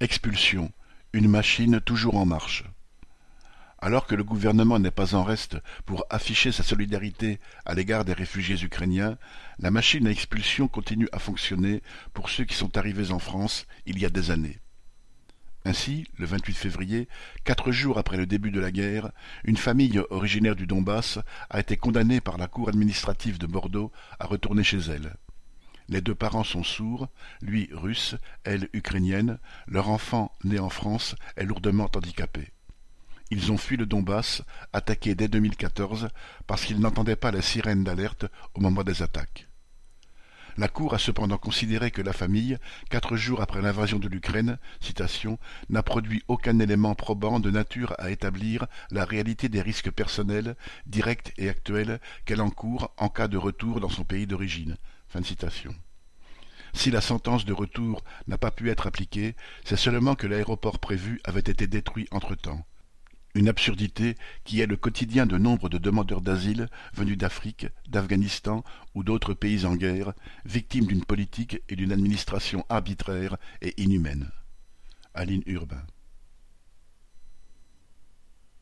Expulsion, une machine toujours en marche. Alors que le gouvernement n'est pas en reste pour afficher sa solidarité à l'égard des réfugiés ukrainiens, la machine à expulsion continue à fonctionner pour ceux qui sont arrivés en France il y a des années. Ainsi, le 28 février, quatre jours après le début de la guerre, une famille originaire du Donbass a été condamnée par la cour administrative de Bordeaux à retourner chez elle. Les deux parents sont sourds, lui russe, elle ukrainienne, leur enfant, né en France, est lourdement handicapé. Ils ont fui le Donbass, attaqué dès 2014, parce qu'ils n'entendaient pas la sirène d'alerte au moment des attaques. La Cour a cependant considéré que la famille, quatre jours après l'invasion de l'Ukraine, n'a produit aucun élément probant de nature à établir la réalité des risques personnels, directs et actuels qu'elle encourt en cas de retour dans son pays d'origine. Si la sentence de retour n'a pas pu être appliquée, c'est seulement que l'aéroport prévu avait été détruit entre-temps. Une absurdité qui est le quotidien de nombre de demandeurs d'asile venus d'Afrique, d'Afghanistan ou d'autres pays en guerre, victimes d'une politique et d'une administration arbitraire et inhumaine. Aline Urbain